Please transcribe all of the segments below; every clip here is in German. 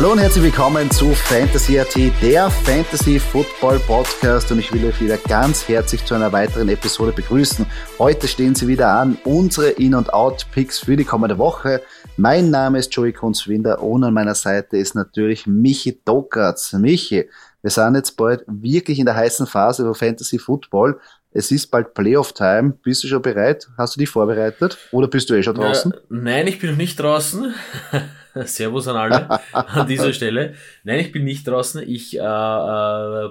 Hallo und herzlich willkommen zu Fantasy AT, der Fantasy Football Podcast und ich will euch wieder ganz herzlich zu einer weiteren Episode begrüßen. Heute stehen sie wieder an, unsere In- und Out-Picks für die kommende Woche. Mein Name ist Joey Kunzwinder und an meiner Seite ist natürlich Michi Dokatz. Michi, wir sind jetzt bald wirklich in der heißen Phase über Fantasy Football. Es ist bald Playoff-Time. Bist du schon bereit? Hast du dich vorbereitet? Oder bist du eh schon draußen? Ja, nein, ich bin noch nicht draußen. Servus an alle an dieser Stelle. Nein, ich bin nicht draußen. Ich äh, äh,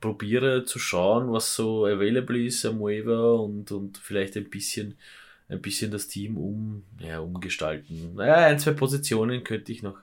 probiere zu schauen, was so available ist am Waiver und, und vielleicht ein bisschen, ein bisschen das Team um, ja, umgestalten. Naja, ein, zwei Positionen könnte ich noch,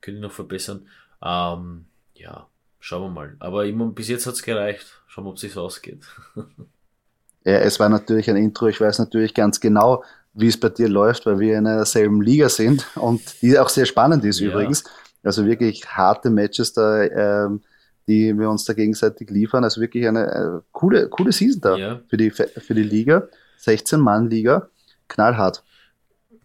könnte ich noch verbessern. Ähm, ja, schauen wir mal. Aber immer, bis jetzt hat's gereicht. Schauen wir, ob es sich ausgeht. ja, es war natürlich ein Intro. Ich weiß natürlich ganz genau, wie es bei dir läuft, weil wir in derselben Liga sind und die auch sehr spannend ist ja. übrigens. Also wirklich harte Matches da, ähm, die wir uns da gegenseitig liefern. Also wirklich eine äh, coole, coole Season da ja. für, die, für die Liga. 16-Mann-Liga, knallhart.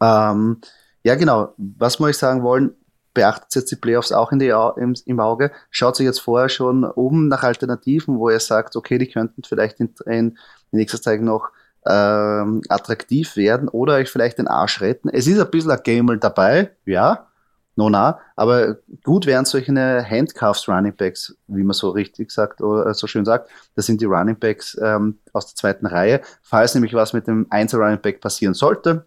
Ähm, ja, genau. Was muss ich sagen wollen? Beachtet jetzt die Playoffs auch in die, im, im Auge. Schaut sich jetzt vorher schon um nach Alternativen, wo ihr sagt, okay, die könnten vielleicht in, in nächster Zeit noch ähm, attraktiv werden oder euch vielleicht den Arsch retten. Es ist ein bisschen ein Gamel dabei, ja, no na, aber gut wären solche Handcuffs Running Backs, wie man so richtig sagt oder so schön sagt. Das sind die Running Backs ähm, aus der zweiten Reihe. Falls nämlich was mit dem Einzel Running Back passieren sollte,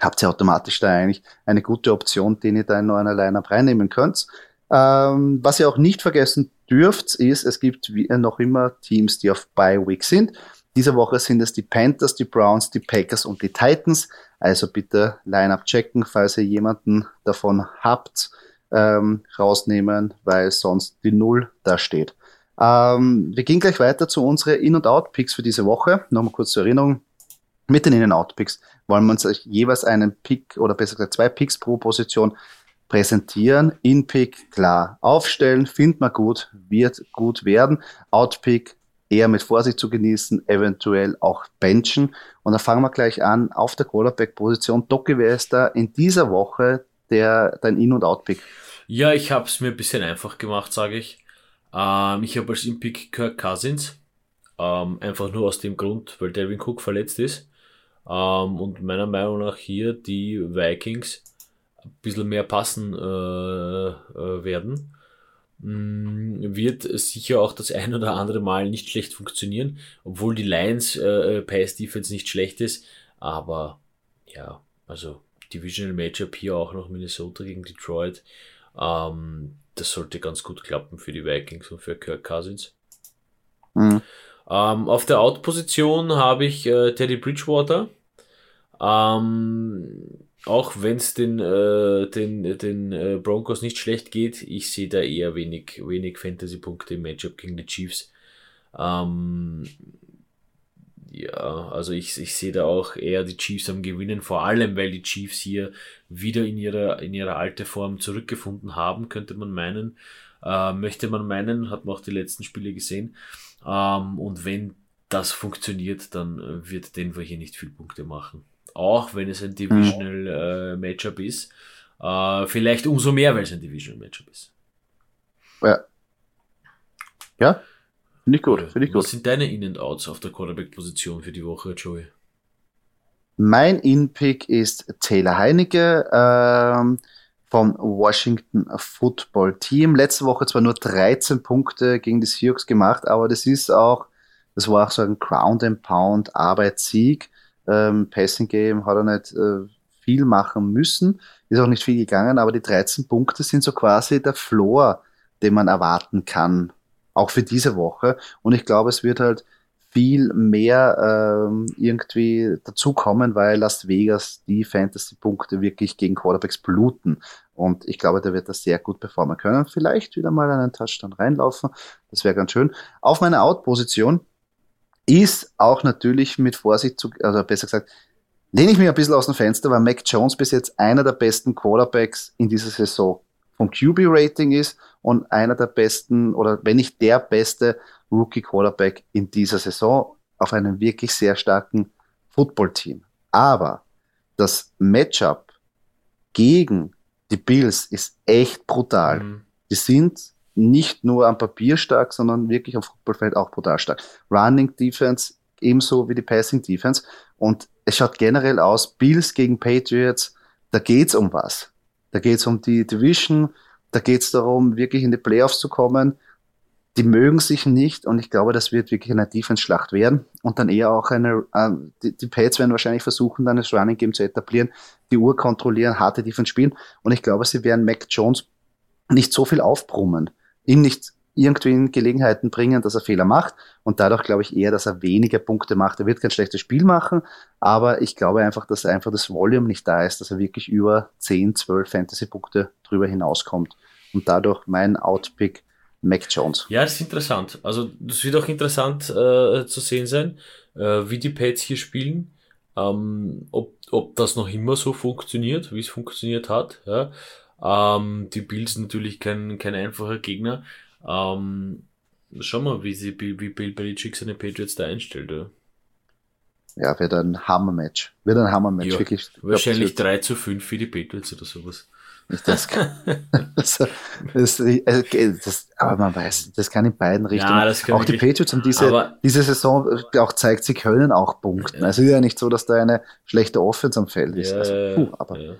habt ihr automatisch da eigentlich eine gute Option, den ihr da in einer Lineup reinnehmen könnt. Ähm, was ihr auch nicht vergessen dürft, ist, es gibt wie, noch immer Teams, die auf Bye Week sind. Diese Woche sind es die Panthers, die Browns, die Packers und die Titans. Also bitte Line-Up checken, falls ihr jemanden davon habt, ähm, rausnehmen, weil sonst die Null da steht. Ähm, wir gehen gleich weiter zu unseren In- und Out-Picks für diese Woche. Nochmal kurz zur Erinnerung. Mit den In- und Out-Picks wollen wir uns jeweils einen Pick oder besser gesagt zwei Picks pro Position präsentieren. In-Pick klar aufstellen, findet man gut, wird gut werden. Out-Pick eher mit Vorsicht zu genießen, eventuell auch benchen. Und dann fangen wir gleich an auf der Quarterback-Position. Doki, wer ist da in dieser Woche der, dein In- und Out-Pick? Ja, ich habe es mir ein bisschen einfach gemacht, sage ich. Ähm, ich habe als In-Pick Kirk Cousins. Ähm, einfach nur aus dem Grund, weil Devin Cook verletzt ist. Ähm, und meiner Meinung nach hier die Vikings ein bisschen mehr passen äh, äh, werden. Mm, wird sicher auch das ein oder andere Mal nicht schlecht funktionieren, obwohl die Lions äh, Pass Defense nicht schlecht ist. Aber ja, also Divisional Matchup hier auch noch Minnesota gegen Detroit. Ähm, das sollte ganz gut klappen für die Vikings und für Kirk Cousins. Mhm. Ähm, auf der Out-Position habe ich äh, Teddy Bridgewater. Ähm, auch wenn es den, äh, den, den äh, Broncos nicht schlecht geht, ich sehe da eher wenig, wenig Fantasy-Punkte im Matchup gegen die Chiefs. Ähm, ja, also ich, ich sehe da auch eher die Chiefs am Gewinnen, vor allem weil die Chiefs hier wieder in ihre, in ihre alte Form zurückgefunden haben, könnte man meinen. Äh, möchte man meinen, hat man auch die letzten Spiele gesehen. Ähm, und wenn das funktioniert, dann wird Denver hier nicht viel Punkte machen auch wenn es ein Divisional äh, Matchup ist. Äh, vielleicht umso mehr, weil es ein Divisional Matchup ist. Ja. Ja, finde ich gut. Find ich Was gut. sind deine In- and Outs auf der Quarterback-Position für die Woche, Joey? Mein In-Pick ist Taylor Heinecke ähm, vom Washington Football Team. Letzte Woche zwar nur 13 Punkte gegen die Seahawks gemacht, aber das ist auch, das war auch so ein Ground and Pound Arbeitssieg. Ähm, Passing Game hat er nicht äh, viel machen müssen, ist auch nicht viel gegangen, aber die 13 Punkte sind so quasi der Floor, den man erwarten kann, auch für diese Woche. Und ich glaube, es wird halt viel mehr ähm, irgendwie dazukommen, weil Las Vegas die Fantasy-Punkte wirklich gegen Quarterbacks bluten. Und ich glaube, der wird das sehr gut performen können. Vielleicht wieder mal einen Touchdown reinlaufen. Das wäre ganz schön. Auf meiner Out-Position ist auch natürlich mit Vorsicht zu, also besser gesagt, lehne ich mich ein bisschen aus dem Fenster, weil Mac Jones bis jetzt einer der besten Quarterbacks in dieser Saison vom QB-Rating ist und einer der besten oder wenn nicht der beste Rookie-Quarterback in dieser Saison auf einem wirklich sehr starken Football-Team. Aber das Matchup gegen die Bills ist echt brutal. Mhm. Die sind nicht nur am Papier stark, sondern wirklich am Footballfeld auch brutal stark. Running Defense ebenso wie die Passing Defense. Und es schaut generell aus, Bills gegen Patriots, da geht's um was. Da geht's um die Division, da geht's darum, wirklich in die Playoffs zu kommen. Die mögen sich nicht und ich glaube, das wird wirklich eine Defense-Schlacht werden und dann eher auch eine, äh, die, die Pads werden wahrscheinlich versuchen, dann das Running Game zu etablieren, die Uhr kontrollieren, harte Defense spielen und ich glaube, sie werden Mac Jones nicht so viel aufbrummen, ihn nicht irgendwie in Gelegenheiten bringen, dass er Fehler macht und dadurch glaube ich eher, dass er weniger Punkte macht. Er wird kein schlechtes Spiel machen, aber ich glaube einfach, dass einfach das Volume nicht da ist, dass er wirklich über 10, 12 Fantasy-Punkte drüber hinauskommt und dadurch mein Outpick Mac Jones. Ja, das ist interessant. Also das wird auch interessant äh, zu sehen sein, äh, wie die Pads hier spielen, ähm, ob, ob das noch immer so funktioniert, wie es funktioniert hat. Ja. Ähm, die Bills natürlich kein, kein einfacher Gegner. Ähm, schauen wir, wie, sie, wie Bill Belichick seine Patriots da einstellt. Ja, ja wird ein Hammer-Match. Wird ein Hammer-Match, ja, wirklich. Wahrscheinlich 3 zu 5 für die Patriots oder sowas. Nicht das, das, das, das, aber man weiß, das kann in beiden Richtungen. Ja, das auch die Patriots haben diese, diese Saison auch zeigt, sie können auch punkten. Also ist ja nicht so, dass da eine schlechte Offense am Feld ist. Ja, also, puh, aber ja.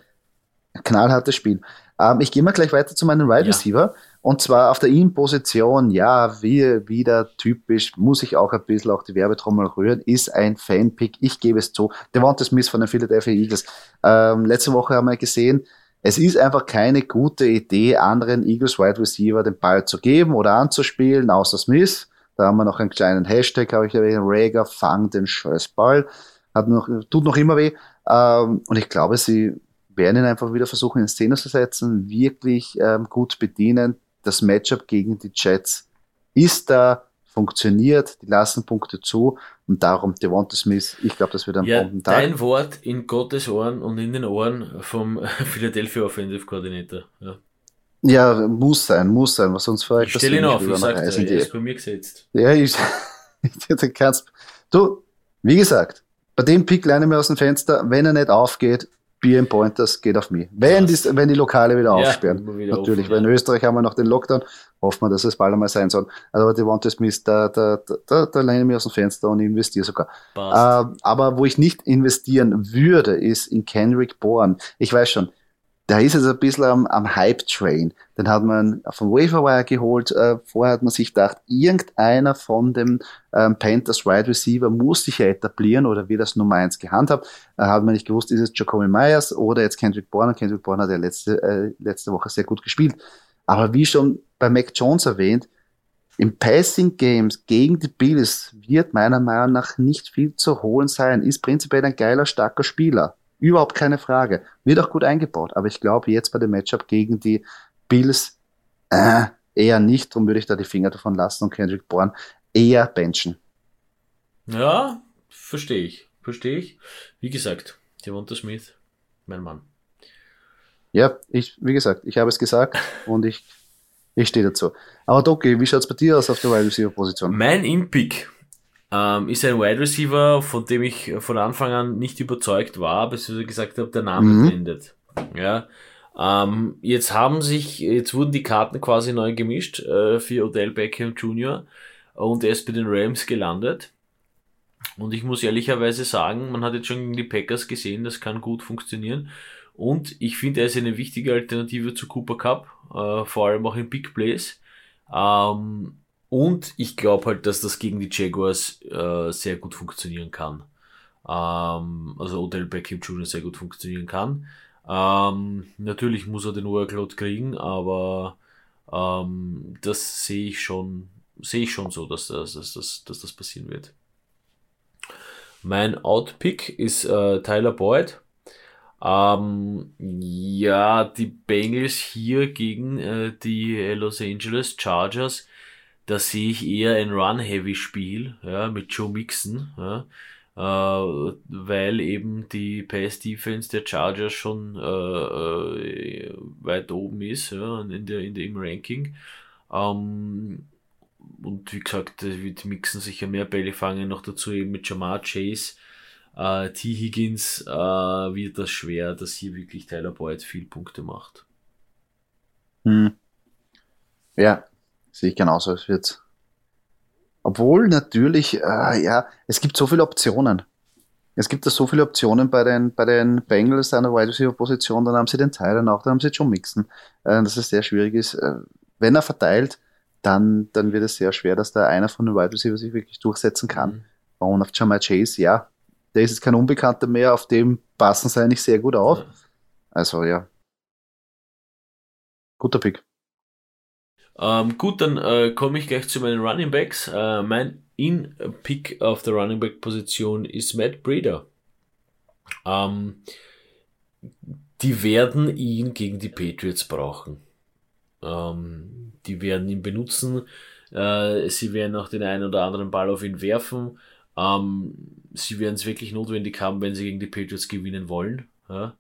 Knallhartes Spiel. Ähm, ich gehe mal gleich weiter zu meinem Wide Receiver. Und zwar auf der In-Position, ja, wie wieder typisch, muss ich auch ein bisschen auch die Werbetrommel rühren, ist ein Fanpick. Ich gebe es zu. Devonta Smith von den Philadelphia Eagles. Ähm, letzte Woche haben wir gesehen, es ist einfach keine gute Idee, anderen Eagles Wide Receiver den Ball zu geben oder anzuspielen, außer Smith. Da haben wir noch einen kleinen Hashtag, habe ich erwähnt, Rager, fang den Scheißball. Hat noch, tut noch immer weh. Ähm, und ich glaube, sie werden ihn einfach wieder versuchen, in Szene zu setzen, wirklich ähm, gut bedienen. Das Matchup gegen die Jets ist da, funktioniert, die lassen Punkte zu und darum Devonta Smith, ich glaube, das wird ein ja, Bombentag. Dein Wort in Gottes Ohren und in den Ohren vom Philadelphia Offensive Coordinator. Ja. Ja, muss sein, muss sein, was sonst. Ich stelle ihn auf, ich sage, er ist bei mir gesetzt. Ja, ich, du kannst, du, wie gesagt, bei dem Pick lerne mir aus dem Fenster, wenn er nicht aufgeht, Bier in Pointers geht auf mich. Wenn, die, wenn die Lokale wieder ja, aufsperren. Wieder Natürlich, offen, weil in Österreich haben wir noch den Lockdown. Hoffen wir, dass es bald einmal sein soll. Also die Devonta Smith, da, da, da, da lehne ich mich aus dem Fenster und investiere sogar. Äh, aber wo ich nicht investieren würde, ist in Kendrick Bourne. Ich weiß schon, der ist jetzt ein bisschen am, am Hype-Train. Den hat man vom Waferwire geholt. Äh, vorher hat man sich gedacht, irgendeiner von dem ähm, Panthers Wide Receiver muss sich ja etablieren oder wird das Nummer eins gehandhabt. Äh, hat man nicht gewusst, ist es Jacoby Myers oder jetzt Kendrick Bourne. Kendrick Bourne hat ja letzte, äh, letzte Woche sehr gut gespielt. Aber wie schon bei Mac Jones erwähnt, im Passing Games gegen die Bills wird meiner Meinung nach nicht viel zu holen sein. Ist prinzipiell ein geiler, starker Spieler. Überhaupt keine Frage. Wird auch gut eingebaut. Aber ich glaube, jetzt bei dem Matchup gegen die Bills äh, eher nicht. Darum würde ich da die Finger davon lassen und Kendrick Bourne eher benchen. Ja, verstehe ich. Verstehe ich. Wie gesagt, Devonta Smith, mein Mann. Ja, ich, wie gesagt, ich habe es gesagt und ich, ich stehe dazu. Aber Doki, wie schaut es bei dir aus auf der Wide Receiver Position? Mein Impick ähm, ist ein Wide Receiver, von dem ich von Anfang an nicht überzeugt war, bis ich gesagt habe, der Name mhm. blendet. Ja. Ähm, jetzt haben sich, jetzt wurden die Karten quasi neu gemischt äh, für Odell Beckham Jr. und er ist bei den Rams gelandet. Und ich muss ehrlicherweise sagen, man hat jetzt schon gegen die Packers gesehen, das kann gut funktionieren. Und ich finde, er ist eine wichtige Alternative zu Cooper Cup, äh, vor allem auch in Big Plays. Ähm, und ich glaube halt, dass das gegen die Jaguars äh, sehr gut funktionieren kann. Ähm, also Odell Beckham Jr. sehr gut funktionieren kann. Ähm, natürlich muss er den Workload kriegen, aber ähm, das sehe ich schon, sehe ich schon so, dass das, dass, dass, dass das passieren wird. Mein Outpick ist äh, Tyler Boyd. Ähm, ja, die Bengals hier gegen äh, die Los Angeles Chargers da sehe ich eher ein Run-Heavy-Spiel ja, mit Joe Mixon, ja, äh, weil eben die Pass-Defense der Chargers schon äh, äh, weit oben ist ja, in der, in der, im Ranking. Ähm, und wie gesagt, wird Mixon sicher mehr Bälle fangen, noch dazu eben mit Jamar Chase. Äh, T. Higgins äh, wird das schwer, dass hier wirklich Tyler Boyd viel Punkte macht. Hm. Ja, sehe ich genauso. Es wird. Obwohl natürlich, äh, ja, es gibt so viele Optionen. Es gibt da so viele Optionen bei den, bei den Bengals an der Wide Receiver Position, dann haben sie den Tyler auch, dann haben sie John Mixon, äh, dass es sehr schwierig ist. Äh, wenn er verteilt, dann, dann wird es sehr schwer, dass da einer von den Wide Receiver sich wirklich durchsetzen kann. Mhm. Und auf Jamal Chase, ja, der ist jetzt kein Unbekannter mehr, auf dem passen sie eigentlich sehr gut auf. Also ja. Guter Pick. Ähm, gut, dann äh, komme ich gleich zu meinen Running Backs. Äh, mein In-Pick auf der Running Back-Position ist Matt Breeder. Ähm, die werden ihn gegen die Patriots brauchen. Ähm, die werden ihn benutzen. Äh, sie werden auch den einen oder anderen Ball auf ihn werfen. Ähm, sie werden es wirklich notwendig haben, wenn sie gegen die Patriots gewinnen wollen. Ja?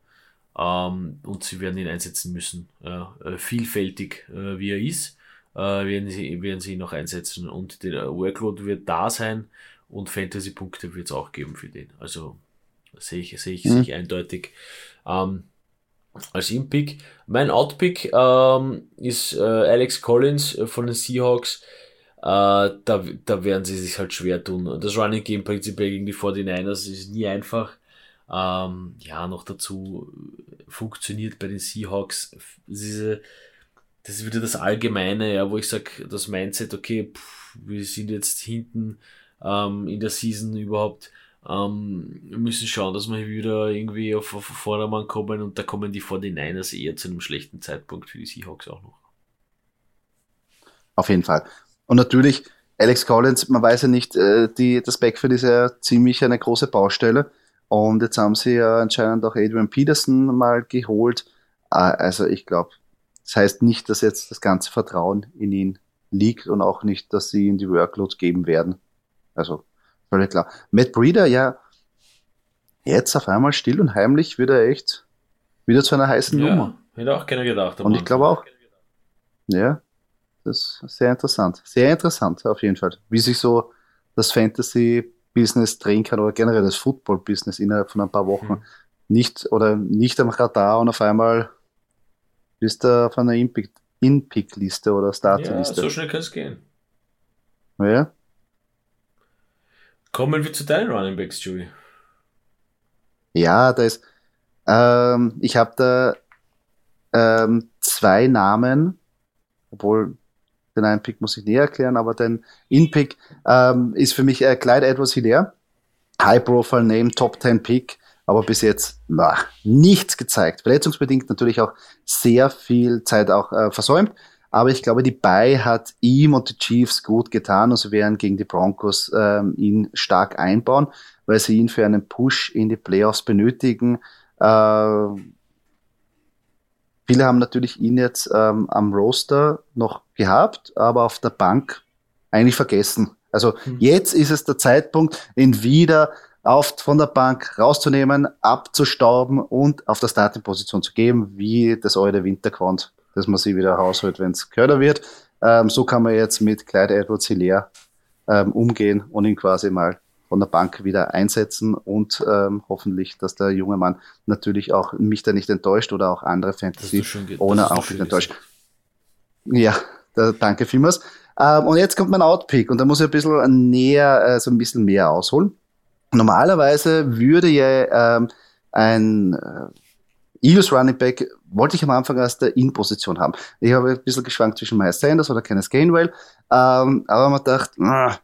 Ähm, und sie werden ihn einsetzen müssen. Ja? Äh, vielfältig, äh, wie er ist werden, sie, werden sie ihn noch einsetzen und der Workload wird da sein und Fantasy-Punkte wird es auch geben für den. Also sehe ich, sehe ich, mhm. sehe ich eindeutig. Ähm, als In-Pick. Mein Out-Pick ähm, ist äh, Alex Collins äh, von den Seahawks. Äh, da, da werden sie sich halt schwer tun. Das Running Game prinzipiell gegen die 49ers ist nie einfach. Ähm, ja, noch dazu funktioniert bei den Seahawks diese das ist wieder das Allgemeine, ja, wo ich sage, das Mindset, okay, pff, wir sind jetzt hinten ähm, in der Season überhaupt, ähm, wir müssen schauen, dass wir wieder irgendwie auf, auf Vordermann kommen und da kommen die 49ers eher zu einem schlechten Zeitpunkt für die Seahawks auch noch. Auf jeden Fall. Und natürlich, Alex Collins, man weiß ja nicht, äh, die, das Backfield ist ja ziemlich eine große Baustelle. Und jetzt haben sie ja anscheinend auch Adrian Peterson mal geholt. Ah, also ich glaube, das heißt nicht, dass jetzt das ganze Vertrauen in ihn liegt und auch nicht, dass sie ihm die Workloads geben werden. Also, völlig klar. Matt Breeder, ja, jetzt auf einmal still und heimlich wird er echt wieder zu einer heißen ja, Nummer. Hätte auch keiner gedacht. Und ich glaube auch. Ja, das ist sehr interessant. Sehr interessant, auf jeden Fall. Wie sich so das Fantasy-Business drehen kann oder generell das Football-Business innerhalb von ein paar Wochen. Mhm. Nicht oder nicht am Radar und auf einmal bist du auf einer In-Pick-Liste oder Starter-Liste? Ja, so schnell kann es gehen. Ja. Kommen wir zu deinen Running Backs, Joey. Ja, da ist. Ähm, ich habe da ähm, zwei Namen, obwohl den einen Pick muss ich näher erklären, aber den In-Pick ähm, ist für mich äh, Clyde Edwards Hilaire. High-Profile-Name, Top 10 Pick aber bis jetzt na, nichts gezeigt. Verletzungsbedingt natürlich auch sehr viel Zeit auch äh, versäumt. Aber ich glaube, die Bay hat ihm und die Chiefs gut getan und sie werden gegen die Broncos ähm, ihn stark einbauen, weil sie ihn für einen Push in die Playoffs benötigen. Äh, viele haben natürlich ihn jetzt ähm, am Roster noch gehabt, aber auf der Bank eigentlich vergessen. Also mhm. jetzt ist es der Zeitpunkt, ihn wieder auf, von der Bank rauszunehmen, abzustauben und auf der Starting-Position zu geben, wie das eure Winterquant, dass man sie wieder rausholt, wenn es kürzer wird. Ähm, so kann man jetzt mit Clyde Edwards Hilaire ähm, umgehen und ihn quasi mal von der Bank wieder einsetzen und ähm, hoffentlich, dass der junge Mann natürlich auch mich da nicht enttäuscht oder auch andere Fantasy ohne auch nicht enttäuscht. Ja, da, danke vielmals. Ähm, und jetzt kommt mein Outpick und da muss ich ein bisschen näher, äh, so ein bisschen mehr ausholen. Normalerweise würde ja ähm, ein äh, Eagles Running Back wollte ich am Anfang als der In-Position haben. Ich habe ein bisschen geschwankt zwischen Miles Sanders oder Kenneth Gainwell, ähm, aber man dachte, ah,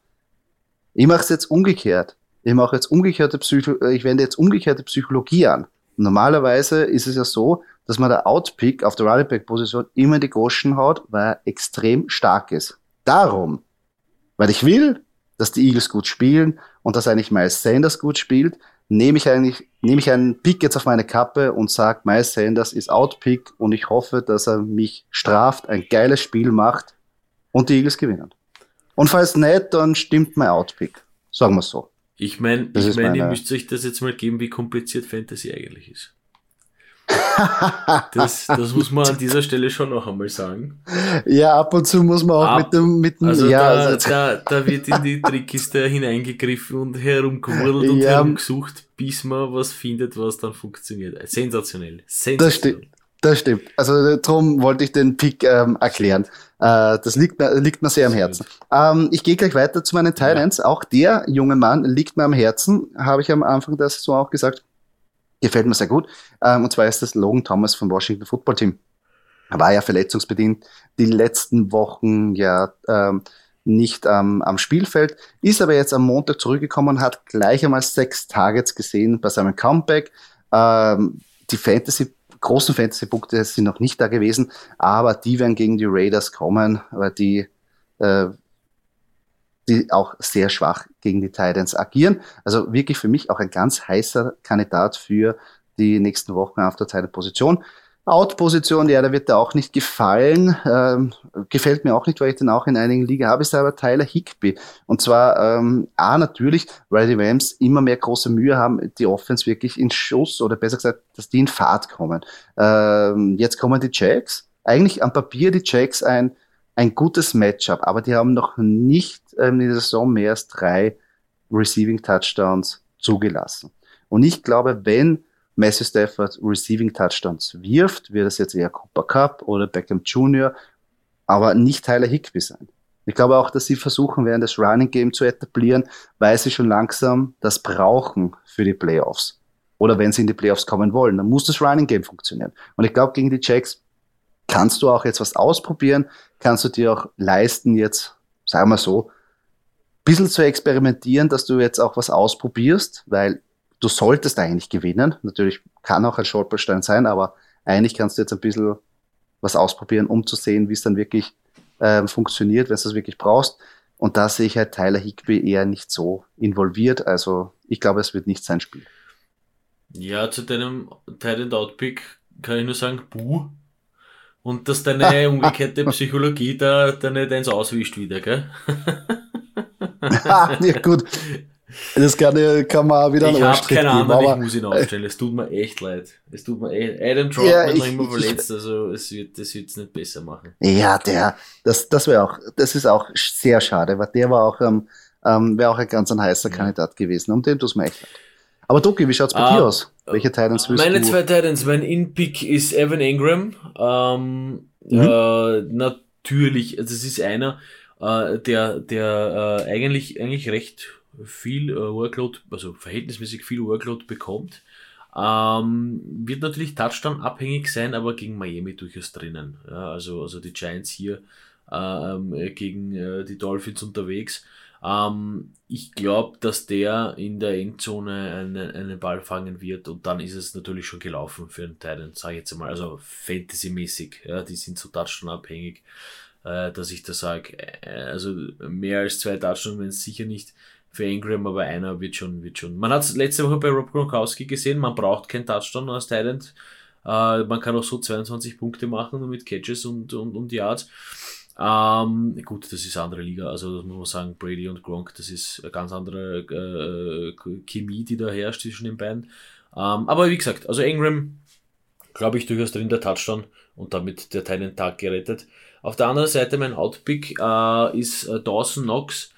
ich mache es jetzt umgekehrt. Ich mache jetzt umgekehrte Psycho ich wende jetzt umgekehrte Psychologie an. Normalerweise ist es ja so, dass man der Outpick auf der Running Back Position immer die Groschen haut, weil er extrem stark ist. Darum, weil ich will, dass die Eagles gut spielen und dass eigentlich Miles Sanders gut spielt, nehme ich eigentlich, nehme ich einen Pick jetzt auf meine Kappe und sage, Miles Sanders ist Outpick und ich hoffe, dass er mich straft, ein geiles Spiel macht und die Eagles gewinnen. Und falls nicht, dann stimmt mein Outpick. Sagen wir so. Ich meine, ich meine, ihr müsst euch das jetzt mal geben, wie kompliziert Fantasy eigentlich ist. Das, das muss man an dieser Stelle schon noch einmal sagen. Ja, ab und zu muss man auch ab, mit dem, mit dem, also ja, da, also da, da wird in die Trickkiste hineingegriffen und herumgewurzelt und ja, herumgesucht, bis man was findet, was dann funktioniert. Sensationell. Sensationell. Das, sti Das stimmt. Also darum wollte ich den Pick ähm, erklären. Äh, das liegt, liegt mir sehr am Herzen. Ähm, ich gehe gleich weiter zu meinen Titans. Ja. Auch der junge Mann liegt mir am Herzen, habe ich am Anfang der Saison auch gesagt. Gefällt mir sehr gut. Ähm, und zwar ist das Logan Thomas vom Washington Football Team. Er war ja verletzungsbedingt die letzten Wochen ja ähm, nicht ähm, am Spielfeld, ist aber jetzt am Montag zurückgekommen hat gleich einmal sechs Targets gesehen bei seinem Comeback. Ähm, die Fantasy großen Fantasy-Punkte sind noch nicht da gewesen, aber die werden gegen die Raiders kommen, weil die, äh, die auch sehr schwach gegen die Titans agieren. Also wirklich für mich auch ein ganz heißer Kandidat für die nächsten Wochen auf der Titan-Position. Out-Position, ja, da wird er auch nicht gefallen. Ähm, gefällt mir auch nicht, weil ich den auch in einigen Ligen habe, ist aber Tyler Higby. Und zwar, ähm, A, natürlich, weil die Rams immer mehr große Mühe haben, die Offense wirklich in Schuss oder besser gesagt, dass die in Fahrt kommen. Ähm, jetzt kommen die Jacks. Eigentlich am Papier die Jacks ein, ein gutes Matchup, aber die haben noch nicht ähm, in der Saison mehr als drei Receiving Touchdowns zugelassen. Und ich glaube, wenn Matthew Stafford Receiving Touchdowns wirft, wird es jetzt eher Cooper Cup oder Beckham Jr., aber nicht Tyler Higby sein. Ich glaube auch, dass sie versuchen werden, das Running Game zu etablieren, weil sie schon langsam das brauchen für die Playoffs. Oder wenn sie in die Playoffs kommen wollen, dann muss das Running Game funktionieren. Und ich glaube, gegen die Jacks kannst du auch jetzt was ausprobieren, kannst du dir auch leisten, jetzt, sagen wir so, ein bisschen zu experimentieren, dass du jetzt auch was ausprobierst, weil du solltest eigentlich gewinnen. Natürlich kann auch ein Stolperstein sein, aber eigentlich kannst du jetzt ein bisschen was ausprobieren, um zu sehen, wie es dann wirklich ähm, funktioniert, wenn du es wirklich brauchst. Und da sehe ich halt Tyler Higby eher nicht so involviert. Also ich glaube, es wird nicht sein Spiel. Ja, zu deinem Titan Outpick kann ich nur sagen, buh. Und dass deine umgekehrte Psychologie da, da nicht eins auswischt wieder, gell? ja, gut. Das kann, kann man auch wieder Ich habe keine Ahnung, ich muss ihn aufstellen. Es tut mir echt leid. Es tut mir echt. Adam Troutman ja, ich, noch immer verletzt, also es wird es wird's nicht besser machen. Ja, der, das, das wäre auch, das ist auch sehr schade, weil der war auch, ähm, ähm, wäre auch ein ganz ein heißer ja. Kandidat gewesen. Um den tut es mir echt leid. Aber Doki, wie schaut's bei uh, dir aus? Welche Titans willst meine du? Meine zwei Titans, mein In-Pick ist Evan Ingram. Ähm, mhm. äh, natürlich, also es ist einer, äh, der, der äh, eigentlich, eigentlich recht viel äh, Workload, also verhältnismäßig viel Workload bekommt. Ähm, wird natürlich Touchdown abhängig sein, aber gegen Miami durchaus drinnen. Ja, also, also die Giants hier ähm, gegen äh, die Dolphins unterwegs. Ähm, ich glaube, dass der in der Endzone einen, einen Ball fangen wird und dann ist es natürlich schon gelaufen für den Titan, sage ich jetzt mal. Also Fantasy-mäßig. Ja, die sind so Touchdown abhängig, äh, dass ich da sage, äh, also mehr als zwei Touchdown, wenn es sicher nicht für Ingram, aber einer wird schon, wird schon. Man hat es letzte Woche bei Rob Gronkowski gesehen, man braucht kein Touchdown als Talent. Äh, man kann auch so 22 Punkte machen mit Catches und, und, und Yards. Ähm, gut, das ist andere Liga, also das muss man sagen, Brady und Gronk, das ist eine ganz andere äh, Chemie, die da herrscht zwischen den beiden. Ähm, aber wie gesagt, also Ingram, glaube ich, durchaus drin der Touchdown und damit der Teilen Tag gerettet. Auf der anderen Seite mein Outpick äh, ist äh, Dawson Knox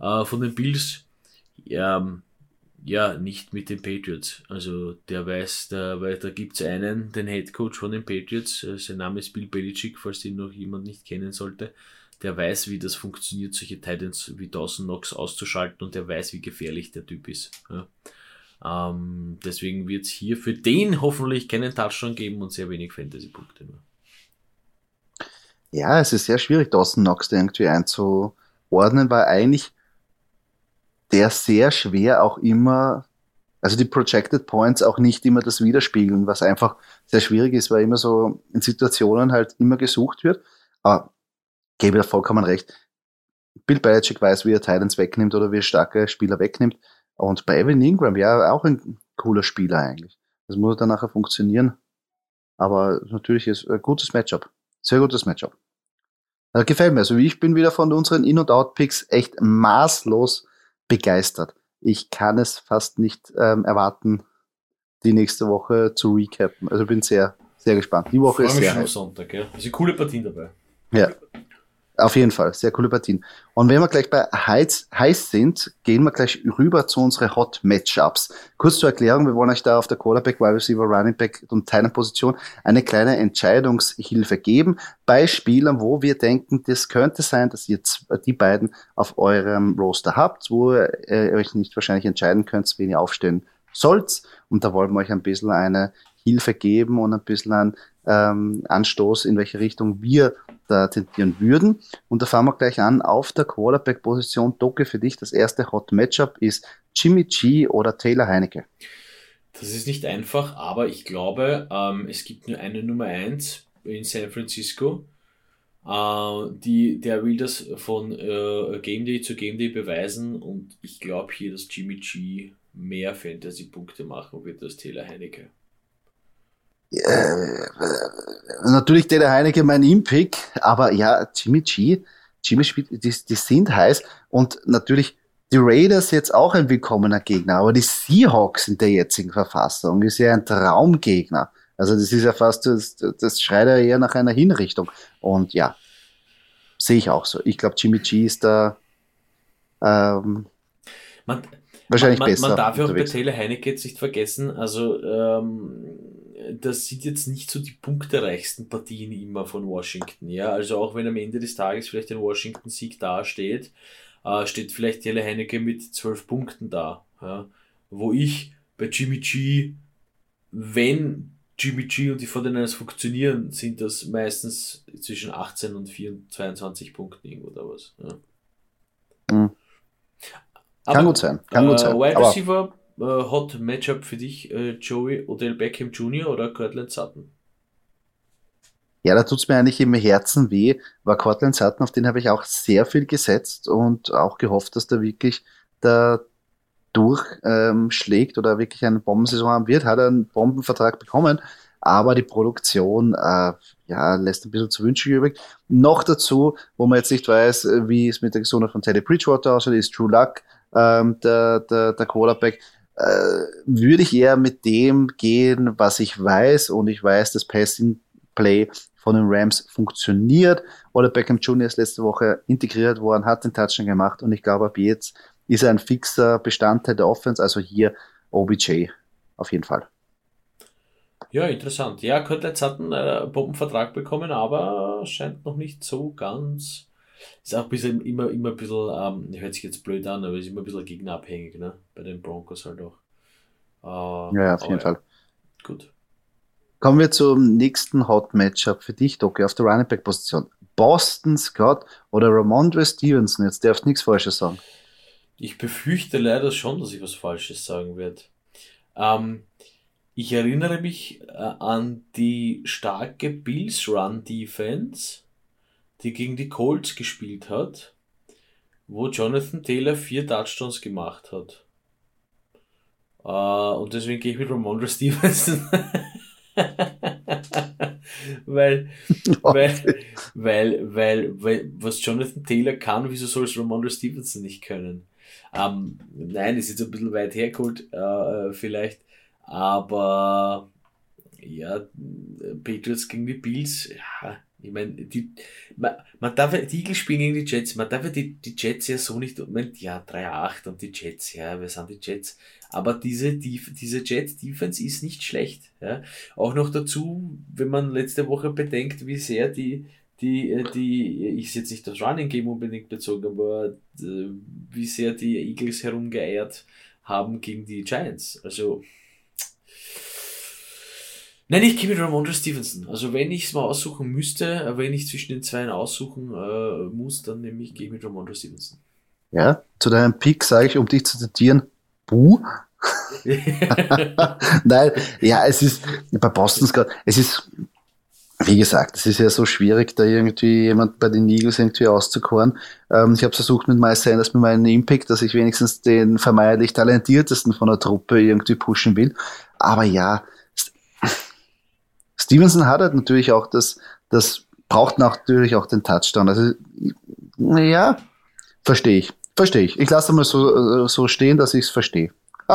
äh, von den Bills, ja, ja, nicht mit den Patriots. Also der weiß, da, weil da gibt es einen, den Head Coach von den Patriots, äh, sein Name ist Bill Belichick, falls den noch jemand nicht kennen sollte. Der weiß, wie das funktioniert, solche Titans wie Dawson Knox auszuschalten und der weiß, wie gefährlich der Typ ist. Ja. Ähm, deswegen wird es hier für den hoffentlich keinen Touchdown geben und sehr wenig Fantasy-Punkte. Ja, es ist sehr schwierig, Dawson Knox irgendwie einzuordnen, weil eigentlich der sehr schwer auch immer, also die Projected Points auch nicht immer das widerspiegeln, was einfach sehr schwierig ist, weil immer so in Situationen halt immer gesucht wird. Aber gebe da vollkommen recht. Bill Belichick weiß, wie er Titans wegnimmt oder wie er starke Spieler wegnimmt. Und bei Evan Ingram, ja, auch ein cooler Spieler eigentlich. Das muss dann nachher funktionieren. Aber natürlich ist ein gutes Matchup. Sehr gutes Matchup. Das gefällt mir. Also ich bin wieder von unseren In- und Out-Picks echt maßlos begeistert. Ich kann es fast nicht ähm, erwarten, die nächste Woche zu recappen. Also bin sehr, sehr gespannt. Die Woche ist sehr schon Sonntag, ja. Sind coole Partien dabei. Ja. Auf jeden Fall, sehr coole Partien. Und wenn wir gleich bei heiß, heiß sind, gehen wir gleich rüber zu unseren Hot Matchups. Kurz zur Erklärung, wir wollen euch da auf der Quarterback, Wide Receiver, Running Back und Position eine kleine Entscheidungshilfe geben bei Spielern, wo wir denken, das könnte sein, dass ihr die beiden auf eurem Roster habt, wo ihr euch nicht wahrscheinlich entscheiden könnt, wen ihr aufstellen sollt. Und da wollen wir euch ein bisschen eine Hilfe geben und ein bisschen einen ähm, Anstoß, in welche Richtung wir da tendieren würden. Und da fangen wir gleich an. Auf der Quarterback-Position, Doke, für dich das erste Hot Matchup ist Jimmy G oder Taylor Heinecke. Das ist nicht einfach, aber ich glaube, ähm, es gibt nur eine Nummer 1 in San Francisco. Äh, die, der will das von äh, Game Day zu Game Day beweisen und ich glaube hier, dass Jimmy G mehr Fantasy-Punkte machen wird als Taylor Heinecke. Äh, natürlich Taylor Heineke mein Impick, aber ja, Jimmy G, Jimmy spielt, die, die sind heiß und natürlich die Raiders jetzt auch ein willkommener Gegner, aber die Seahawks in der jetzigen Verfassung ist ja ein Traumgegner. Also das ist ja fast, das, das schreit ja eher nach einer Hinrichtung. Und ja, sehe ich auch so. Ich glaube, Jimmy G ist da ähm, man, wahrscheinlich man, man, besser. Man darf ja auch bei Taylor Heineke jetzt nicht vergessen, also ähm, das sind jetzt nicht so die punktereichsten Partien immer von Washington. Ja, also auch wenn am Ende des Tages vielleicht ein Washington-Sieg dasteht, äh, steht vielleicht Jelle Heineke mit zwölf Punkten da. Ja, wo ich bei Jimmy G, wenn Jimmy G und die 49ers funktionieren, sind das meistens zwischen 18 und 24, 22 Punkten irgendwo oder was. Ja. Mhm. Kann Aber, gut sein. Kann äh, gut sein. Wide Receiver äh, Hot Matchup für dich, äh, Joey Odell Beckham Jr. oder Cortland Sutton? Ja, da tut's mir eigentlich im Herzen weh, war Cortland Sutton, auf den habe ich auch sehr viel gesetzt und auch gehofft, dass der wirklich da durchschlägt ähm, oder wirklich eine Bombensaison haben wird. Hat er einen Bombenvertrag bekommen, aber die Produktion äh, ja, lässt ein bisschen zu wünschen übrig. Noch dazu, wo man jetzt nicht weiß, wie es mit der Gesundheit von Teddy Bridgewater aussieht, ist True Luck ähm, der, der, der Quarterback äh, würde ich eher mit dem gehen, was ich weiß. Und ich weiß, dass Passing Play von den Rams funktioniert. Oder Beckham Jr. ist letzte Woche integriert worden, hat den Touchdown gemacht und ich glaube, ab jetzt ist er ein fixer Bestandteil der Offense. Also hier OBJ auf jeden Fall. Ja, interessant. Ja, Cortland hat einen äh, Bombenvertrag bekommen, aber scheint noch nicht so ganz ist auch ein bisschen, immer, immer ein bisschen, ähm, hört sich jetzt blöd an, aber ist immer ein bisschen gegnerabhängig, ne? Bei den Broncos halt auch. Äh, ja, auf jeden. Fall. Gut. Kommen wir zum nächsten Hot Matchup für dich, Doki, auf der Running Back Position. Boston Scott oder Ramondre Stevenson? Jetzt darfst du nichts Falsches sagen. Ich befürchte leider schon, dass ich was Falsches sagen werde. Ähm, ich erinnere mich äh, an die starke Bills Run Defense die gegen die Colts gespielt hat, wo Jonathan Taylor vier Touchdowns gemacht hat. Uh, und deswegen gehe ich mit Ramondre Stevenson. weil, weil, weil, weil, weil, was Jonathan Taylor kann, wieso soll es Ramondre Stevenson nicht können? Um, ähm, nein, ist jetzt ein bisschen weit hergeholt, uh, vielleicht, aber ja, Patriots gegen die Bills, ja, ich meine, die, man, man darf, die Eagles spielen gegen die Jets, man darf die, die Jets ja so nicht, man, ja, 3-8 und die Jets, ja, wir sind die Jets. Aber diese, die, diese Jets-Defense ist nicht schlecht. Ja. Auch noch dazu, wenn man letzte Woche bedenkt, wie sehr die, die, äh, die, ich jetzt nicht das Running Game unbedingt bezogen, aber äh, wie sehr die Eagles herumgeeiert haben gegen die Giants. Also, Nein, ich gehe mit Ramondre Stevenson. Also wenn ich es mal aussuchen müsste, äh, wenn ich zwischen den zwei aussuchen äh, muss, dann nehme ich, gehe ich mit Ramondre Stevenson. Ja, zu deinem Pick sage ich, um dich zu zitieren, Buh. Nein, ja, es ist bei Boston Scott, es ist, wie gesagt, es ist ja so schwierig, da irgendwie jemand bei den Eagles irgendwie auszukoren. Ähm, ich habe versucht mit Miles Sanders mit meinem Impact, dass ich wenigstens den vermeintlich talentiertesten von der Truppe irgendwie pushen will. Aber ja, Stevenson hat halt natürlich auch das, das braucht natürlich auch den Touchdown. Also, ja, verstehe ich. Verstehe ich. Ich lasse mal so, so stehen, dass ich es verstehe.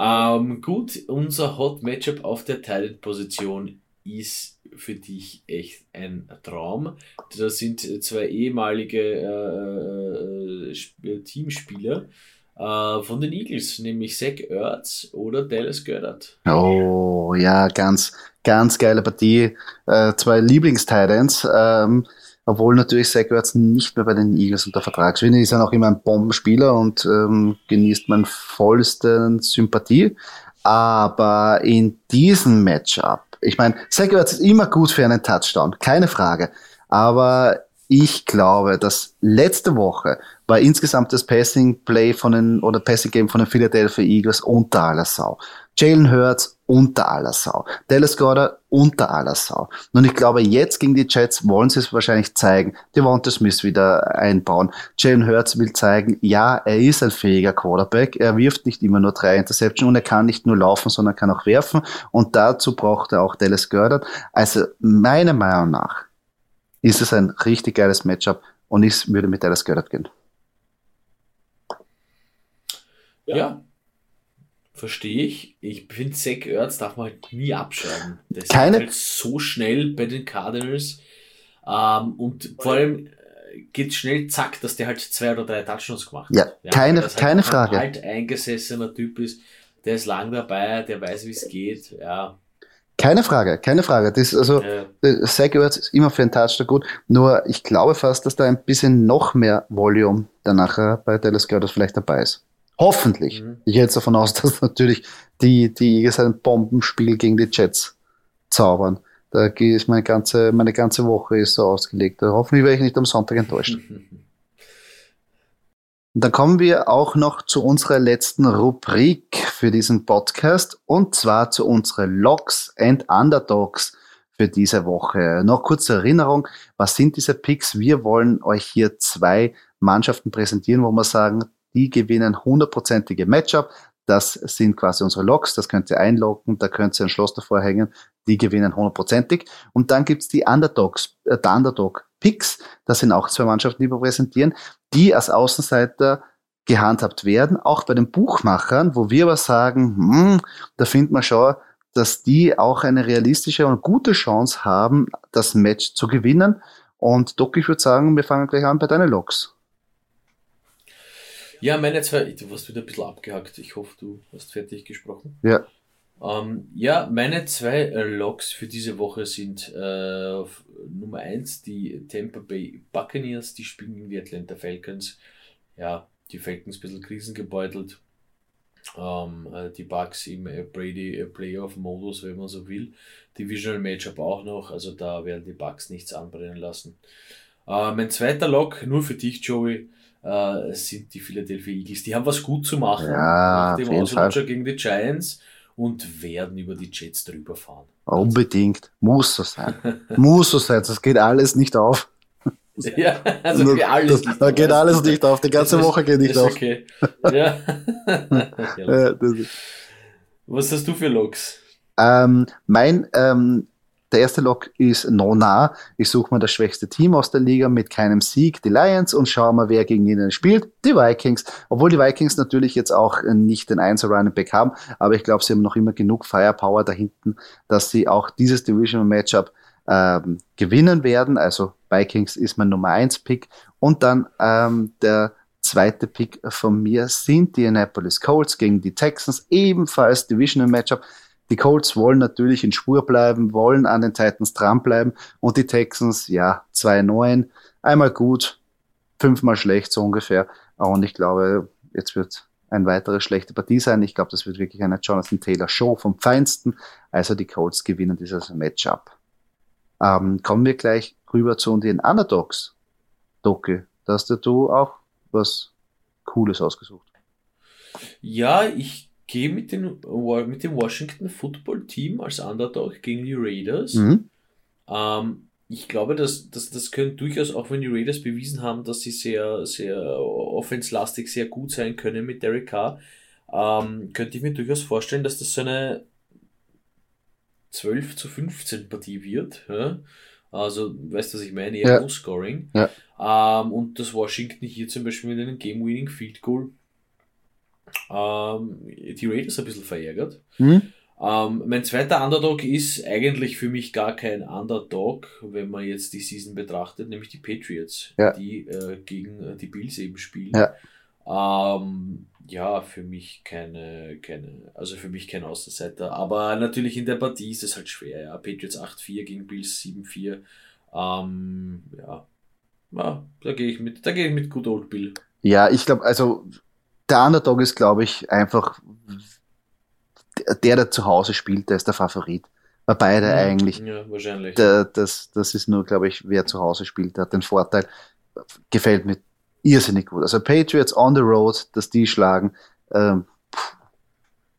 ähm, gut, unser Hot Matchup auf der Talent-Position ist für dich echt ein Traum. Das sind zwei ehemalige äh, äh, Teamspieler äh, von den Eagles, nämlich Zach Ertz oder Dallas Goddard. Oh, ja, ganz, ganz geile Partie. Äh, zwei Lieblingstitans. Ähm, obwohl natürlich Zach Ertz nicht mehr bei den Eagles unter Vertrag ist. ist er noch immer ein Bombenspieler und ähm, genießt man vollsten Sympathie. Aber in diesem Matchup, ich meine, Zach Ertz ist immer gut für einen Touchdown, keine Frage. Aber ich glaube, dass letzte Woche war insgesamt das Passing Play von den, oder Passing Game von den Philadelphia Eagles unter aller Sau. Jalen Hurts unter aller Sau. Dallas Goddard unter aller Sau. Und ich glaube, jetzt gegen die Jets wollen sie es wahrscheinlich zeigen. Devonta Smith wieder einbauen. Jalen Hurts will zeigen, ja, er ist ein fähiger Quarterback. Er wirft nicht immer nur drei Interceptions und er kann nicht nur laufen, sondern kann auch werfen. Und dazu braucht er auch Dallas Goddard. Also meiner Meinung nach ist es ein richtig geiles Matchup und ich würde mit Dallas Goddard gehen. Ja, verstehe ich. Ich finde, Zach Ertz darf man halt nie abschreiben. Der ist Keine- halt so schnell bei den Cardinals. Ähm, und vor allem äh, geht schnell zack, dass der halt zwei oder drei Touchdowns gemacht Ja, hat. keine- weil das keine Frage. Ein alt eingesessener Typ ist, der ist lang dabei, der weiß, wie es geht. Ja, Keine Frage, keine Frage. Das ist also, äh, äh, Zach Ertz ist immer für einen Touchdown gut. Nur ich glaube fast, dass da ein bisschen noch mehr Volume danach äh, bei Dallas Goddard vielleicht dabei ist. Hoffentlich. Mhm. Ich gehe jetzt davon aus, dass natürlich die, die Eagles ein Bombenspiel gegen die Jets zaubern. Da ist meine ganze, meine ganze Woche ist so ausgelegt. Hoffentlich werde ich nicht am Sonntag enttäuscht. Und dann kommen wir auch noch zu unserer letzten Rubrik für diesen Podcast und zwar zu unseren Locks and Underdogs für diese Woche. Noch kurze Erinnerung, was sind diese Picks? Wir wollen euch hier zwei Mannschaften präsentieren, wo wir sagen, die gewinnen hundertprozentige Matchup. Das sind quasi unsere Loks, das könnt ihr einloggen, da könnt ihr ein Schloss davor hängen, die gewinnen hundertprozentig. Und dann gibt's die Underdogs, äh, der Underdog Picks, das sind auch zwei Mannschaften, die wir präsentieren, die als Außenseiter gehandhabt werden, auch bei den Buchmachern, wo wir aber sagen, hm, da findet man schon, dass die auch eine realistische und gute Chance haben, das Match zu gewinnen. Und Doc, ich würde sagen, wir fangen gleich an bei deinen Loks. Ja, meine zwei, du warst wieder ein bisschen abgehackt. Ich hoffe, du hast fertig gesprochen. Ja. Ähm, ja, meine zwei Logs für diese Woche sind äh, Nummer eins die Tampa Bay Buccaneers, die spielen gegen die Atlanta Falcons. Ja, die Falcons ein bisschen krisengebeutelt. Ähm, äh, die Bucks im äh, Brady äh, Playoff-Modus, wenn man so will. Divisional Matchup auch noch, also da werden die Bucks nichts anbrennen lassen. Äh, mein zweiter Log, nur für dich, Joey, äh, sind die Philadelphia Eagles. Die haben was gut zu machen Ja, nach auf dem Ausrutscher gegen die Giants und werden über die Jets drüber fahren. Unbedingt. Muss so sein. Muss so sein. Das geht alles nicht auf. Ja, also für alles. das, da geht alles nicht auf. Die ganze ist- Woche geht nicht ist auf. Okay. Ja. ja. Was hast du für Logs? Ähm, mein, ähm, der erste Log ist Nona. Ich suche mal das schwächste Team aus der Liga mit keinem Sieg, die Lions, und schaue mal, wer gegen ihnen spielt. Die Vikings. Obwohl die Vikings natürlich jetzt auch äh, nicht den 1 Running Back haben, aber ich glaube, sie haben noch immer genug Firepower da hinten, dass sie auch dieses Divisional Matchup ähm, gewinnen werden. Also Vikings ist mein Nummer 1 Pick. Und dann ähm, der zweite Pick von mir sind die Annapolis Colts gegen die Texans, ebenfalls Divisional Matchup. Die Colts wollen natürlich in Spur bleiben, wollen an den Titans dranbleiben und die Texans, ja, 2-9, einmal gut, fünfmal schlecht so ungefähr. Und ich glaube, jetzt wird eine weitere schlechte Partie sein. Ich glaube, das wird wirklich eine Jonathan Taylor Show vom Feinsten. Also die Colts gewinnen dieses Matchup. Ähm, kommen wir gleich rüber zu den Underdogs. Doki, da hast du auch was Cooles ausgesucht. Ja, ich gehe mit, den, mit dem Washington Football Team als Underdog gegen die Raiders. Mhm. Ähm, ich glaube, dass, dass das können durchaus, auch wenn die Raiders bewiesen haben, dass sie sehr, sehr offenslastig sehr gut sein können mit Derek Carr, ähm, könnte ich mir durchaus vorstellen, dass das so eine 12 zu 15 Partie wird. Ja? Also, weißt du, was ich meine? Eher Ja. Low Scoring. Ja. Ähm, und das Washington hier zum Beispiel mit einem Game-Winning Field Goal ähm, die Raiders ein bisschen verärgert. Mhm. Ähm, mein zweiter Underdog ist eigentlich für mich gar kein Underdog, wenn man jetzt die Season betrachtet, nämlich die Patriots, Ja. die äh, gegen äh, die Bills eben spielen. Ja. Ähm, ja, für mich keine, keine, also für mich kein Außenseiter. Aber natürlich in der Partie ist es halt schwer. Ja. Patriots 8-4 gegen Bills 7-4. Ähm, ja. ja, da gehe ich mit, da gehe ich mit Good Old Bill. Ja, ich glaube, also der Underdog ist, glaube ich, einfach der, der zu Hause spielt, der ist der Favorit. Bei beide eigentlich. Ja, wahrscheinlich. Der, das, das ist nur, glaube ich, wer zu Hause spielt, der hat den Vorteil. Gefällt mir irrsinnig gut. Also Patriots on the road, dass die schlagen. Ähm,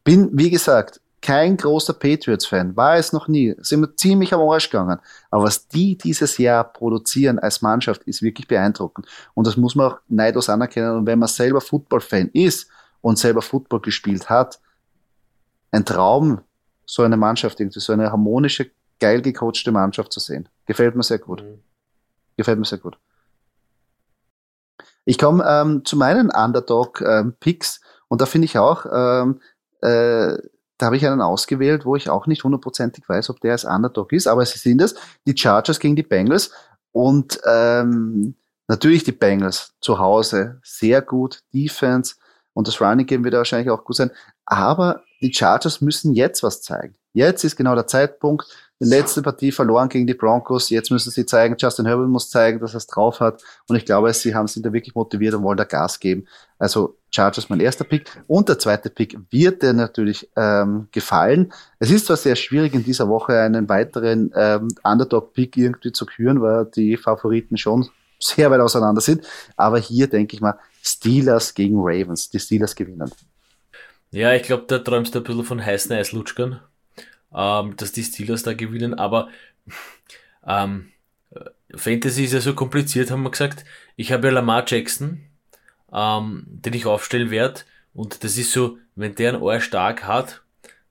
bin, wie gesagt, kein großer Patriots-Fan, war es noch nie. Sind wir ziemlich am Arsch gegangen. Aber was die dieses Jahr produzieren als Mannschaft, ist wirklich beeindruckend. Und das muss man auch neidlos anerkennen. Und wenn man selber Football-Fan ist und selber Football gespielt hat, ein Traum, so eine Mannschaft, irgendwie so eine harmonische, geil gecoachte Mannschaft zu sehen. Gefällt mir sehr gut. Mhm. Gefällt mir sehr gut. Ich komme ähm, zu meinen Underdog-Picks und da finde ich auch, ähm, äh, da habe ich einen ausgewählt, wo ich auch nicht hundertprozentig weiß, ob der als Underdog ist, aber sie sind es, die Chargers gegen die Bengals und ähm, natürlich die Bengals zu Hause, sehr gut, Defense und das Running Game wird wahrscheinlich auch gut sein, aber die Chargers müssen jetzt was zeigen. Jetzt ist genau der Zeitpunkt, letzte Partie verloren gegen die Broncos. Jetzt müssen sie zeigen, Justin Herbert muss zeigen, dass er es drauf hat. Und ich glaube, sie haben sind da wirklich motiviert und wollen da Gas geben. Also Chargers mein erster Pick. Und der zweite Pick wird dir natürlich ähm, gefallen. Es ist zwar sehr schwierig, in dieser Woche einen weiteren ähm, Underdog-Pick irgendwie zu küren, weil die Favoriten schon sehr weit auseinander sind. Aber hier denke ich mal, Steelers gegen Ravens. Die Steelers gewinnen. Ja, ich glaube, da träumst du ein bisschen von heißen Eislutschkern, ähm, dass die Steelers da gewinnen, aber ähm, Fantasy ist ja so kompliziert, haben wir gesagt. Ich habe ja Lamar Jackson, ähm, den ich aufstellen werde, und das ist so, wenn der ein Ohr stark hat,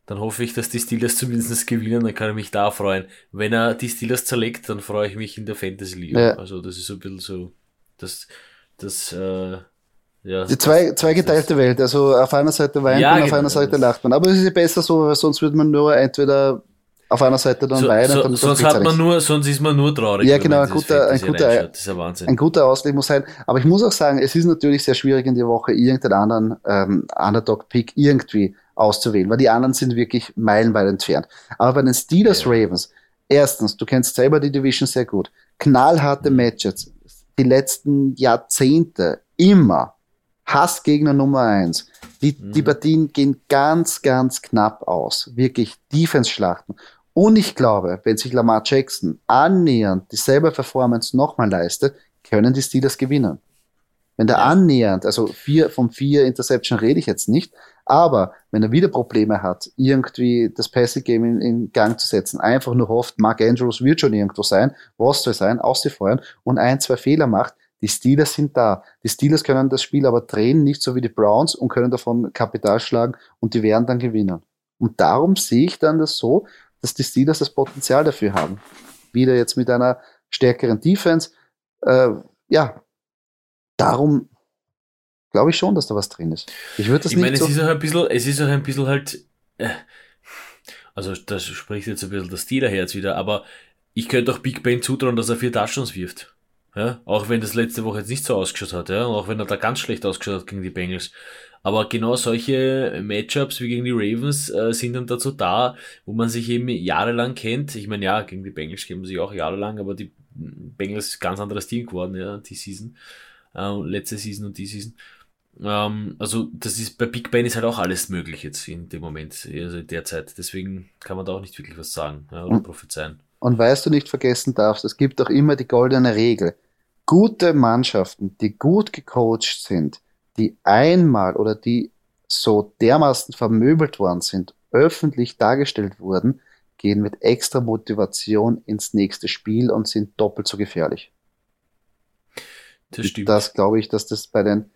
dann hoffe ich, dass die Steelers zumindest gewinnen, dann kann ich mich da freuen. Wenn er die Steelers zerlegt, dann freue ich mich in der Fantasy-Liga. Ja. Also das ist so ein bisschen so, das, das, äh, ja. Die zwei, das- zwei das- geteilte Welt. Also auf einer Seite weint Ja, man, auf genau. einer Seite lacht man. Aber es ist ja besser so, weil sonst würde man nur entweder auf einer Seite dann So, weinen. so, sonst hat man nur, sonst ist man nur traurig. Ja, genau, ein guter- ein guter- Wahnsinn. Ein guter Ausleg muss sein. Aber ich muss auch sagen, es ist natürlich sehr schwierig in der Woche irgendeinen anderen ähm, Underdog-Pick irgendwie auszuwählen, weil die anderen sind wirklich meilenweit entfernt. Aber bei den Steelers Ja. Ravens, erstens, du kennst selber die Division sehr gut. Knallharte Mhm. Matches, die letzten Jahrzehnte immer Hassgegner Nummer eins. Die, Mhm. die Partien gehen ganz, ganz knapp aus. Wirklich Defense-Schlachten. Und ich glaube, wenn sich Lamar Jackson annähernd dieselbe Performance nochmal leistet, können die Steelers gewinnen. Wenn der Ja. annähernd, also vier von vier Interception rede ich jetzt nicht, aber wenn er wieder Probleme hat, irgendwie das Passing Game in, in Gang zu setzen, einfach nur hofft, Mark Andrews wird schon irgendwo sein, was soll sein, auszufeuern und ein, zwei Fehler macht, die Steelers sind da. Die Steelers können das Spiel aber drehen, nicht so wie die Browns und können davon Kapital schlagen und die werden dann gewinnen. Und darum sehe ich dann das so, dass die Steelers das Potenzial dafür haben. Wieder jetzt mit einer stärkeren Defense. Äh, ja, darum glaube ich schon, dass da was drin ist. Ich würde das ich nicht meine, so. es ist auch ein bisschen, es ist auch ein bisschen halt, äh, also das spricht jetzt ein bisschen das Steelerherz wieder, aber ich könnte auch Big Ben zutrauen, dass er vier Touchdowns wirft. Ja, auch wenn das letzte Woche jetzt nicht so ausgeschaut hat, ja, und auch wenn er da ganz schlecht ausgeschaut hat gegen die Bengals. Aber genau solche Matchups wie gegen die Ravens äh, sind dann dazu da, wo man sich eben jahrelang kennt. Ich meine, ja, gegen die Bengals kennen man sich auch jahrelang, aber die Bengals ist ein ganz anderes Team geworden, ja, die Season, äh, letzte Season und die Season. Ähm, also das ist bei Big Ben ist halt auch alles möglich jetzt in dem Moment, also in der Zeit. Deswegen kann man da auch nicht wirklich was sagen ja, oder prophezeien. Und weißt du nicht vergessen darfst, es gibt auch immer die goldene Regel. Gute Mannschaften, die gut gecoacht sind, die einmal oder die so dermaßen vermöbelt worden sind, öffentlich dargestellt wurden, gehen mit extra Motivation ins nächste Spiel und sind doppelt so gefährlich. Das stimmt. Das glaube ich, dass das bei den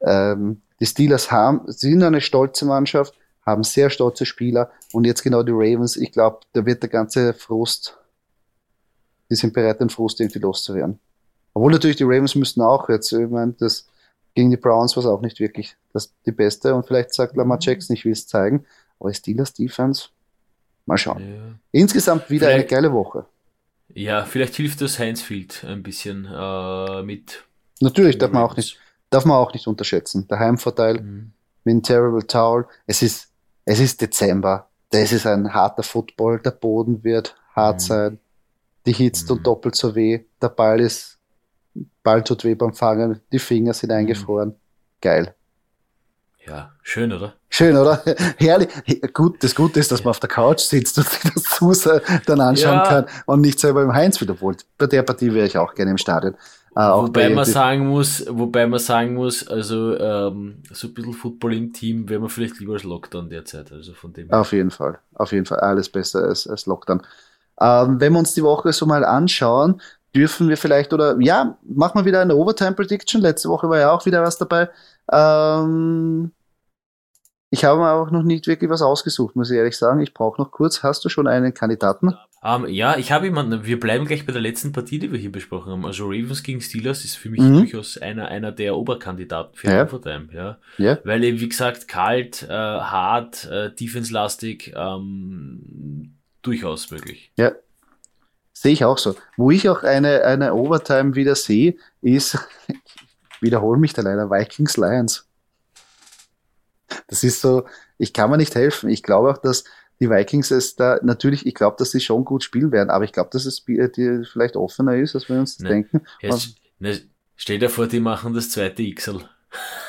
ähm, die Steelers haben, sind eine stolze Mannschaft, haben sehr stolze Spieler und jetzt genau die Ravens. Ich glaube, da wird der ganze Frust, die sind bereit, den Frust irgendwie loszuwerden. Obwohl natürlich die Ravens müssten auch jetzt, ich meine, das gegen die Browns war es auch nicht wirklich das die beste und vielleicht sagt Lamar Jackson, ich will es zeigen, aber die Steelers Defense, Mal schauen. Ja. Insgesamt wieder vielleicht, eine geile Woche. Ja, vielleicht hilft das Heinzfield ein bisschen äh, mit. Natürlich, darf man, auch nicht, darf man auch nicht unterschätzen. Der Heimvorteil mhm. mit einem Terrible Towel. Es ist, es ist Dezember. Das ist ein harter Football. Der Boden wird hart mhm. sein. Die Hitze tut mhm. doppelt so weh. Der Ball ist, Ball tut weh beim Fangen. Die Finger sind mhm. eingefroren. Geil. Ja, schön, oder? Schön, oder? Herrlich. Gut, das Gute ist, dass man auf der Couch sitzt und sich das Zusa dann anschauen ja. kann und nicht selber im Heinz wiederholt. Bei der Partie wäre ich auch gerne im Stadion. Äh, wobei man sagen muss, wobei man sagen muss, also ähm, so ein bisschen Football im Team wäre man vielleicht lieber als Lockdown derzeit. Also von dem auf jeden Fall, auf jeden Fall alles besser als, als Lockdown. Ähm, wenn wir uns die Woche so mal anschauen, dürfen wir vielleicht oder ja, machen wir wieder eine Overtime Prediction. Letzte Woche war ja auch wieder was dabei. Ähm, ich habe mir auch noch nicht wirklich was ausgesucht, muss ich ehrlich sagen. Ich brauche noch kurz. Hast du schon einen Kandidaten? Um, ähm, ja, ich habe jemanden. Wir bleiben gleich bei der letzten Partie, die wir hier besprochen haben. Also Ravens gegen Steelers ist für mich mhm. durchaus einer, einer der Oberkandidaten für ja. Overtime. Ja. ja. Weil eben, wie gesagt, kalt, äh, hart, äh, defense-lastig, ähm, durchaus möglich. Ja, Sehe ich auch so. Wo ich auch eine, eine Overtime wieder sehe, ist, ich wiederhole mich da leider, Vikings Lions. Das ist so, ich kann mir nicht helfen. Ich glaube auch, dass die Vikings es da, natürlich, ich glaube, dass sie schon gut spielen werden, aber ich glaube, dass es die vielleicht offener ist, als wir uns ne, denken. Jetzt, ne, stell dir vor, die machen das zweite XL.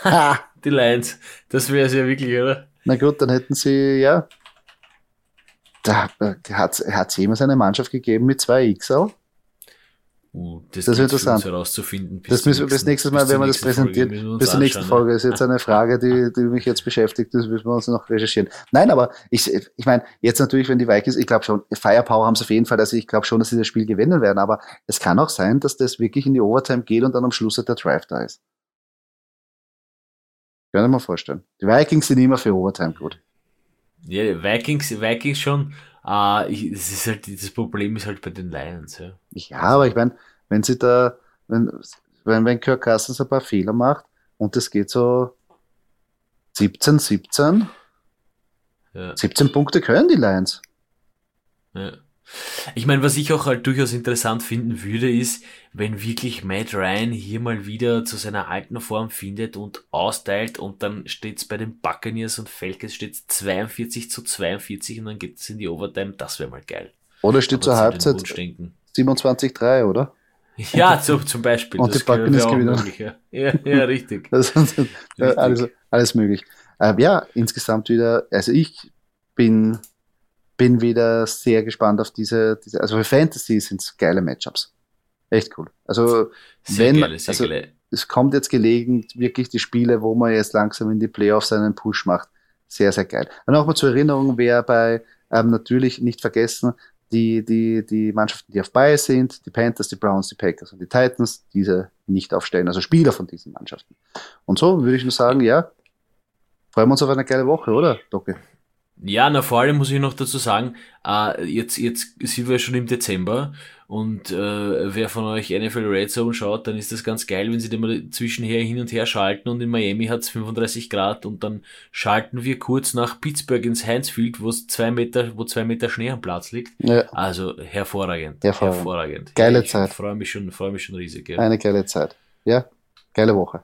die Lions. Das wäre es ja wirklich, oder? Na gut, dann hätten sie, ja, da hat es jemals eine Mannschaft gegeben mit zwei XL? Uh, das, das ist interessant. herauszufinden. Das müssen wir bis nächstes Mal, wenn wir das präsentieren, bis zur nächsten Folge. Das ist jetzt eine Frage, die, die mich jetzt beschäftigt. Das müssen wir uns noch recherchieren. Nein, aber ich, ich meine, jetzt natürlich, wenn die Vikings, ich glaube schon, Firepower haben sie auf jeden Fall, also ich glaube schon, dass sie das Spiel gewinnen werden. Aber es kann auch sein, dass das wirklich in die Overtime geht und dann am Schluss halt der Drive da ist. Kann ich mir vorstellen. Die Vikings sind immer für Overtime gut. Ja, Vikings, Vikings schon. Uh, ich, das ist halt, das Problem ist halt bei den Lions, ja. Ja, aber ich meine, wenn sie da, wenn, wenn, wenn Kirk Cousins ein paar Fehler macht und es geht so 17, 17, ja. 17 Punkte können die Lions. Ja. Ich meine, was ich auch halt durchaus interessant finden würde, ist, wenn wirklich Matt Ryan hier mal wieder zu seiner alten Form findet und austeilt und dann steht's bei den Buccaneers und Falcons steht's 42 zu 42 und dann geht's in die Overtime, das wäre mal geil. Oder steht zur Halbzeit 27-3, oder? Ja, so, zum Beispiel. Und das die Buccaneers gewinnen. Möglich, ja. ja. Ja, richtig. ist alles, alles möglich. Äh, ja, insgesamt wieder, also ich bin bin wieder sehr gespannt auf diese, diese also für Fantasy sind es geile Matchups. Echt cool. Also, sehr wenn, geile, also, geile. es kommt jetzt gelegen, wirklich die Spiele, wo man jetzt langsam in die Playoffs einen Push macht. Sehr, sehr geil. Und auch mal zur Erinnerung, wer bei, ähm, natürlich nicht vergessen, die, die, die Mannschaften, die auf Bye sind, die Panthers, die Browns, die Packers und die Titans, diese nicht aufstellen, also Spieler von diesen Mannschaften. Und so würde ich nur sagen, ja, freuen wir uns auf eine geile Woche, oder, Docke? Ja, na vor allem muss ich noch dazu sagen, äh, jetzt, jetzt sind wir schon im Dezember und äh, wer von euch NFL Red Zone schaut, dann ist das ganz geil, wenn sie den mal zwischenher hin und her schalten und in Miami hat es 35 Grad und dann schalten wir kurz nach Pittsburgh ins Heinz Field, wo zwei Meter, wo zwei Meter Schnee am Platz liegt. Ja. Also hervorragend. Hervorragend. hervorragend. Geile ich Zeit. Freue mich schon, freue mich schon riesig. Ja. Eine geile Zeit. Ja, geile Woche.